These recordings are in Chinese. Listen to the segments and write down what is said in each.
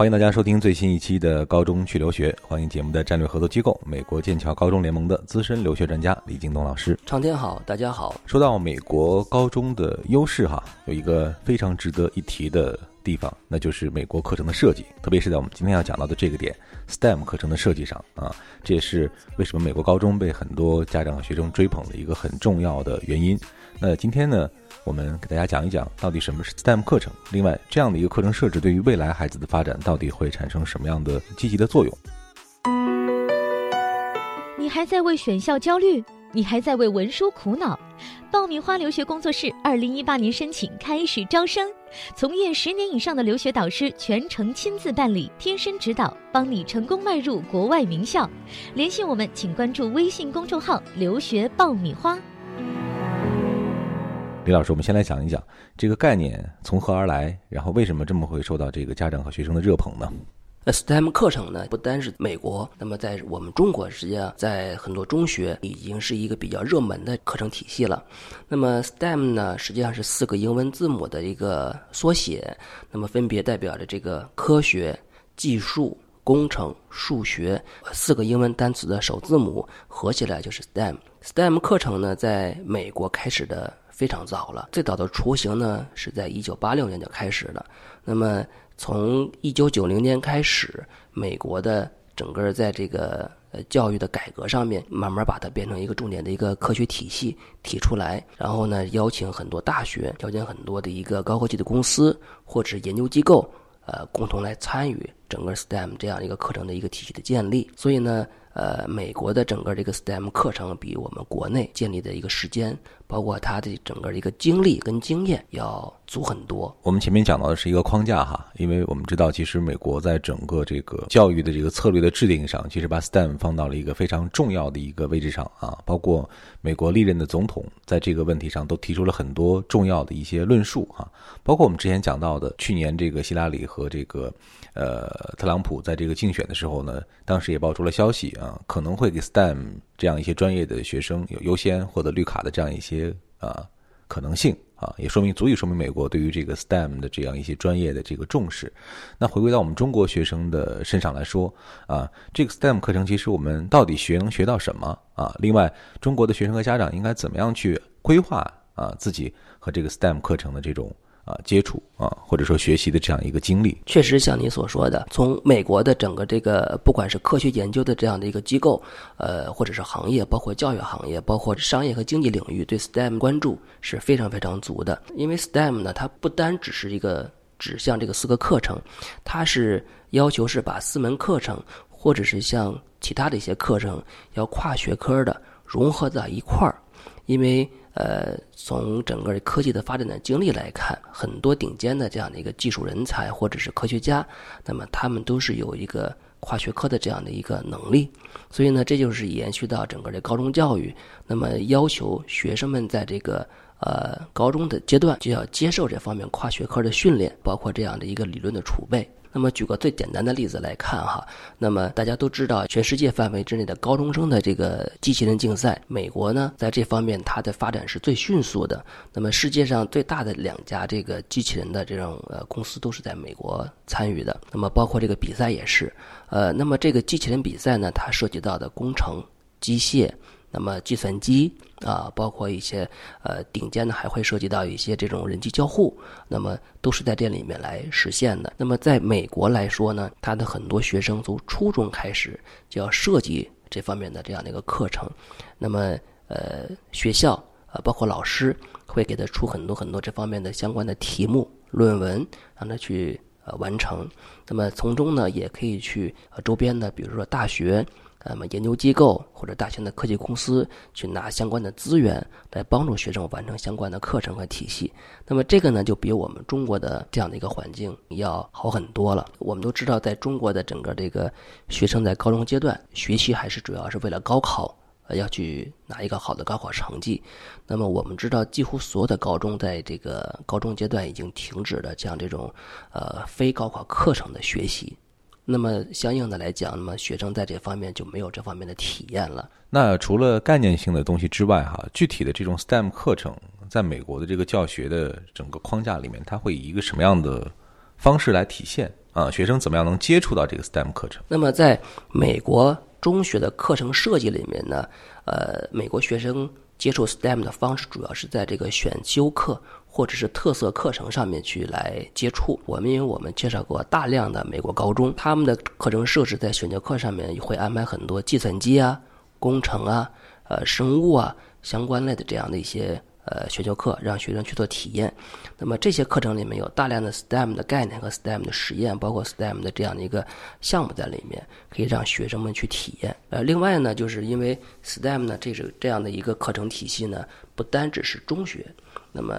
欢迎大家收听最新一期的《高中去留学》，欢迎节目的战略合作机构美国剑桥高中联盟的资深留学专家李京东老师。长天好，大家好。说到美国高中的优势哈，有一个非常值得一提的地方，那就是美国课程的设计，特别是在我们今天要讲到的这个点，STEM 课程的设计上啊，这也是为什么美国高中被很多家长和学生追捧的一个很重要的原因。那今天呢？我们给大家讲一讲到底什么是 STEM 课程。另外，这样的一个课程设置对于未来孩子的发展到底会产生什么样的积极的作用？你还在为选校焦虑？你还在为文书苦恼？爆米花留学工作室二零一八年申请开始招生，从业十年以上的留学导师全程亲自办理，贴身指导，帮你成功迈入国外名校。联系我们，请关注微信公众号“留学爆米花”。李老师，我们先来讲一讲这个概念从何而来，然后为什么这么会受到这个家长和学生的热捧呢？那 STEM 课程呢，不单是美国，那么在我们中国，实际上在很多中学已经是一个比较热门的课程体系了。那么 STEM 呢，实际上是四个英文字母的一个缩写，那么分别代表着这个科学、技术、工程、数学四个英文单词的首字母合起来就是 STEM。STEM 课程呢，在美国开始的。非常早了，最早的雏形呢是在一九八六年就开始了。那么从一九九零年开始，美国的整个在这个呃教育的改革上面，慢慢把它变成一个重点的一个科学体系提出来，然后呢邀请很多大学，邀请很多的一个高科技的公司或者是研究机构，呃共同来参与整个 STEM 这样一个课程的一个体系的建立。所以呢。呃，美国的整个这个 STEM 课程比我们国内建立的一个时间，包括他的整个一个经历跟经验要足很多。我们前面讲到的是一个框架哈，因为我们知道，其实美国在整个这个教育的这个策略的制定上，其实把 STEM 放到了一个非常重要的一个位置上啊。包括美国历任的总统在这个问题上都提出了很多重要的一些论述哈。包括我们之前讲到的，去年这个希拉里和这个呃特朗普在这个竞选的时候呢，当时也爆出了消息。啊，可能会给 STEM 这样一些专业的学生有优先获得绿卡的这样一些啊可能性啊，也说明足以说明美国对于这个 STEM 的这样一些专业的这个重视。那回归到我们中国学生的身上来说啊，这个 STEM 课程其实我们到底学能学到什么啊？另外，中国的学生和家长应该怎么样去规划啊自己和这个 STEM 课程的这种？啊，接触啊，或者说学习的这样一个经历，确实像你所说的，从美国的整个这个不管是科学研究的这样的一个机构，呃，或者是行业，包括教育行业，包括商业和经济领域，对 STEM 关注是非常非常足的。因为 STEM 呢，它不单只是一个指向这个四个课程，它是要求是把四门课程，或者是像其他的一些课程，要跨学科的融合在一块儿，因为。呃，从整个科技的发展的经历来看，很多顶尖的这样的一个技术人才或者是科学家，那么他们都是有一个跨学科的这样的一个能力。所以呢，这就是延续到整个的高中教育，那么要求学生们在这个呃高中的阶段就要接受这方面跨学科的训练，包括这样的一个理论的储备。那么举个最简单的例子来看哈，那么大家都知道，全世界范围之内的高中生的这个机器人竞赛，美国呢在这方面它的发展是最迅速的。那么世界上最大的两家这个机器人的这种呃公司都是在美国参与的。那么包括这个比赛也是，呃，那么这个机器人比赛呢，它涉及到的工程、机械。那么计算机啊，包括一些呃顶尖的，还会涉及到一些这种人机交互，那么都是在这里面来实现的。那么在美国来说呢，他的很多学生从初中开始就要设计这方面的这样的一个课程，那么呃学校啊，包括老师会给他出很多很多这方面的相关的题目、论文，让他去呃完成。那么从中呢，也可以去呃周边的，比如说大学。那么，研究机构或者大型的科技公司去拿相关的资源来帮助学生完成相关的课程和体系。那么，这个呢，就比我们中国的这样的一个环境要好很多了。我们都知道，在中国的整个这个学生在高中阶段学习还是主要是为了高考，呃，要去拿一个好的高考成绩。那么，我们知道，几乎所有的高中在这个高中阶段已经停止了像这种呃非高考课程的学习。那么相应的来讲，那么学生在这方面就没有这方面的体验了。那除了概念性的东西之外，哈，具体的这种 STEM 课程，在美国的这个教学的整个框架里面，它会以一个什么样的方式来体现啊？学生怎么样能接触到这个 STEM 课程？那么在美国中学的课程设计里面呢，呃，美国学生接触 STEM 的方式主要是在这个选修课或者是特色课程上面去来接触。我们因为我们介绍过大量的美国高中，他们的课程设置在选修课上面会安排很多计算机啊、工程啊、呃生物啊相关类的这样的一些。呃，选修课让学生去做体验，那么这些课程里面有大量的 STEM 的概念和 STEM 的实验，包括 STEM 的这样的一个项目在里面，可以让学生们去体验。呃，另外呢，就是因为 STEM 呢，这是这样的一个课程体系呢，不单只是中学，那么。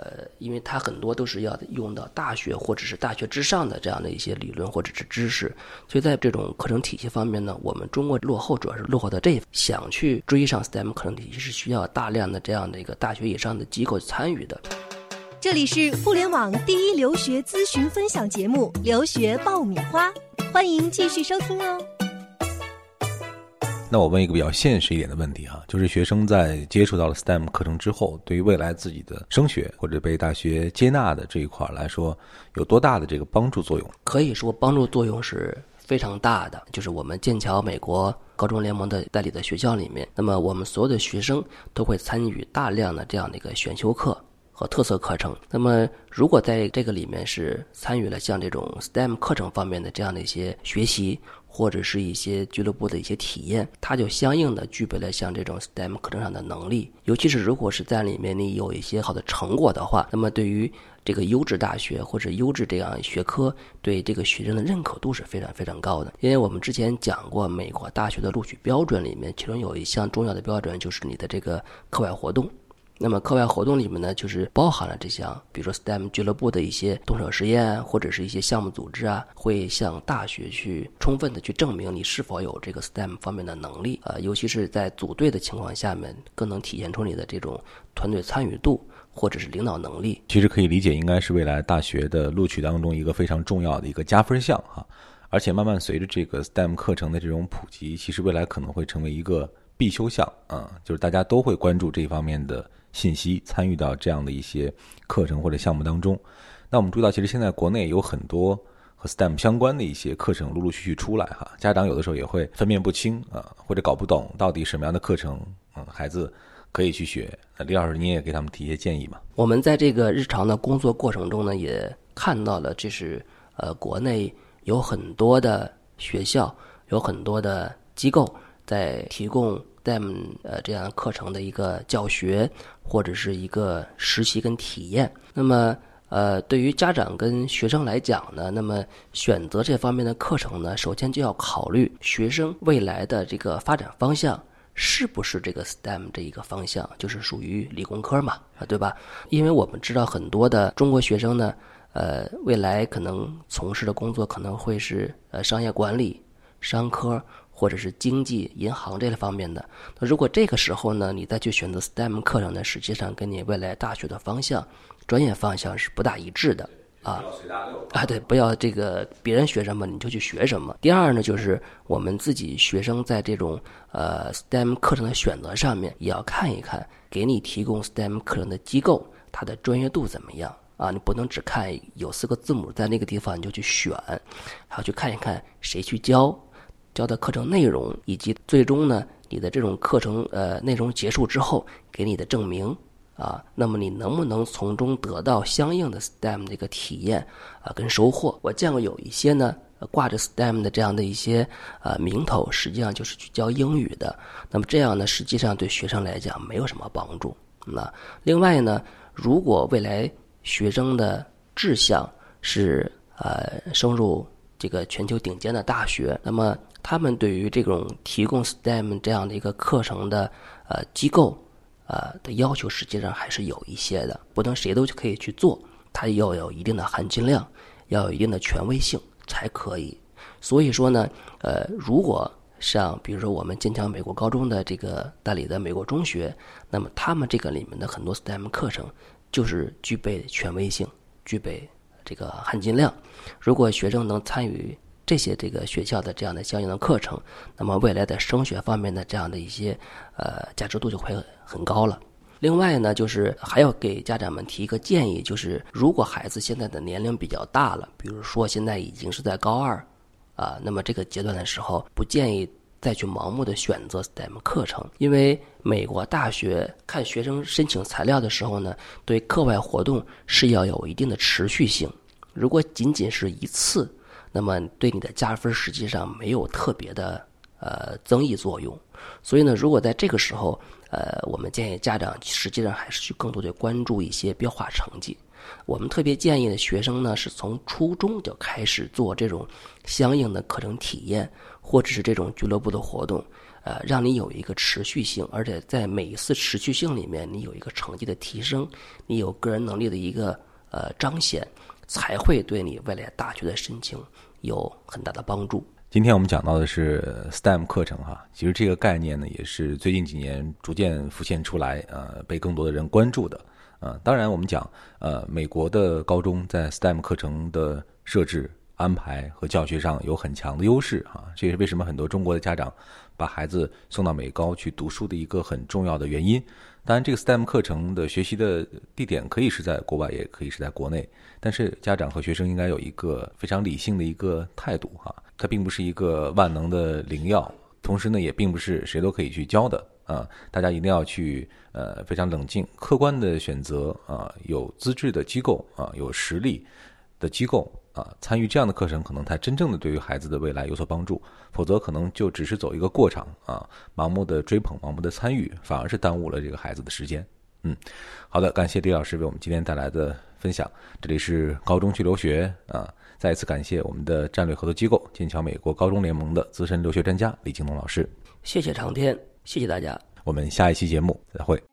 呃，因为它很多都是要用到大学或者是大学之上的这样的一些理论或者是知识，所以在这种课程体系方面呢，我们中国落后主要是落后在这一想去追上 STEM 课程体系是需要大量的这样的一个大学以上的机构参与的。这里是互联网第一留学咨询分享节目《留学爆米花》，欢迎继续收听哦。那我问一个比较现实一点的问题哈，就是学生在接触到了 STEM 课程之后，对于未来自己的升学或者被大学接纳的这一块来说，有多大的这个帮助作用？可以说帮助作用是非常大的。就是我们剑桥美国高中联盟的代理的学校里面，那么我们所有的学生都会参与大量的这样的一个选修课和特色课程。那么如果在这个里面是参与了像这种 STEM 课程方面的这样的一些学习。或者是一些俱乐部的一些体验，它就相应的具备了像这种 STEM 课程上的能力。尤其是如果是在里面你有一些好的成果的话，那么对于这个优质大学或者优质这样学科，对这个学生的认可度是非常非常高的。因为我们之前讲过，美国大学的录取标准里面，其中有一项重要的标准就是你的这个课外活动。那么课外活动里面呢，就是包含了这项，比如说 STEM 俱乐部的一些动手实验，或者是一些项目组织啊，会向大学去充分的去证明你是否有这个 STEM 方面的能力啊，尤其是在组队的情况下面，更能体现出你的这种团队参与度或者是领导能力。其实可以理解，应该是未来大学的录取当中一个非常重要的一个加分项哈，而且慢慢随着这个 STEM 课程的这种普及，其实未来可能会成为一个必修项啊，就是大家都会关注这一方面的。信息参与到这样的一些课程或者项目当中，那我们注意到，其实现在国内有很多和 STEM 相关的一些课程陆陆续续出来哈，家长有的时候也会分辨不清啊，或者搞不懂到底什么样的课程，嗯，孩子可以去学。李老师，你也给他们提一些建议吗？我们在这个日常的工作过程中呢，也看到了，这是呃，国内有很多的学校，有很多的机构在提供。STEM 呃这样课程的一个教学或者是一个实习跟体验，那么呃对于家长跟学生来讲呢，那么选择这方面的课程呢，首先就要考虑学生未来的这个发展方向是不是这个 STEM 这一个方向，就是属于理工科嘛，啊对吧？因为我们知道很多的中国学生呢，呃未来可能从事的工作可能会是呃商业管理、商科。或者是经济、银行这类方面的，那如果这个时候呢，你再去选择 STEM 课程呢，实际上跟你未来大学的方向、专业方向是不大一致的啊。啊，对，不要这个别人学什么你就去学什么。第二呢，就是我们自己学生在这种呃 STEM 课程的选择上面，也要看一看给你提供 STEM 课程的机构它的专业度怎么样啊。你不能只看有四个字母在那个地方你就去选，还要去看一看谁去教。教的课程内容，以及最终呢，你的这种课程呃内容结束之后给你的证明啊，那么你能不能从中得到相应的 STEM 的一个体验啊跟收获？我见过有一些呢挂着 STEM 的这样的一些呃名头，实际上就是去教英语的。那么这样呢，实际上对学生来讲没有什么帮助。那另外呢，如果未来学生的志向是呃升入这个全球顶尖的大学，那么他们对于这种提供 STEM 这样的一个课程的呃机构，呃的要求实际上还是有一些的，不能谁都可以去做，它要有一定的含金量，要有一定的权威性才可以。所以说呢，呃，如果像比如说我们坚强美国高中的这个代理的美国中学，那么他们这个里面的很多 STEM 课程就是具备权威性，具备这个含金量。如果学生能参与。这些这个学校的这样的相应的课程，那么未来的升学方面的这样的一些呃价值度就会很高了。另外呢，就是还要给家长们提一个建议，就是如果孩子现在的年龄比较大了，比如说现在已经是在高二，啊，那么这个阶段的时候，不建议再去盲目的选择 STEM 课程，因为美国大学看学生申请材料的时候呢，对课外活动是要有一定的持续性，如果仅仅是一次，那么对你的加分实际上没有特别的呃增益作用。所以呢，如果在这个时候，呃，我们建议家长实际上还是去更多的关注一些标化成绩。我们特别建议的学生呢，是从初中就开始做这种相应的课程体验，或者是这种俱乐部的活动，呃，让你有一个持续性，而且在每一次持续性里面，你有一个成绩的提升，你有个人能力的一个呃彰显，才会对你未来大学的申请有很大的帮助。今天我们讲到的是 STEM 课程哈，其实这个概念呢，也是最近几年逐渐浮现出来，呃，被更多的人关注的。呃，当然我们讲，呃，美国的高中在 STEM 课程的设置、安排和教学上有很强的优势啊，这也是为什么很多中国的家长把孩子送到美高去读书的一个很重要的原因。当然，这个 STEM 课程的学习的地点可以是在国外，也可以是在国内，但是家长和学生应该有一个非常理性的一个态度哈。它并不是一个万能的灵药，同时呢，也并不是谁都可以去教的啊！大家一定要去呃非常冷静、客观的选择啊，有资质的机构啊，有实力的机构啊，参与这样的课程，可能才真正的对于孩子的未来有所帮助。否则，可能就只是走一个过场啊，盲目的追捧、盲目的参与，反而是耽误了这个孩子的时间。嗯，好的，感谢李老师为我们今天带来的分享。这里是高中去留学啊。再一次感谢我们的战略合作机构剑桥美国高中联盟的资深留学专家李京东老师。谢谢长天，谢谢大家。我们下一期节目再会。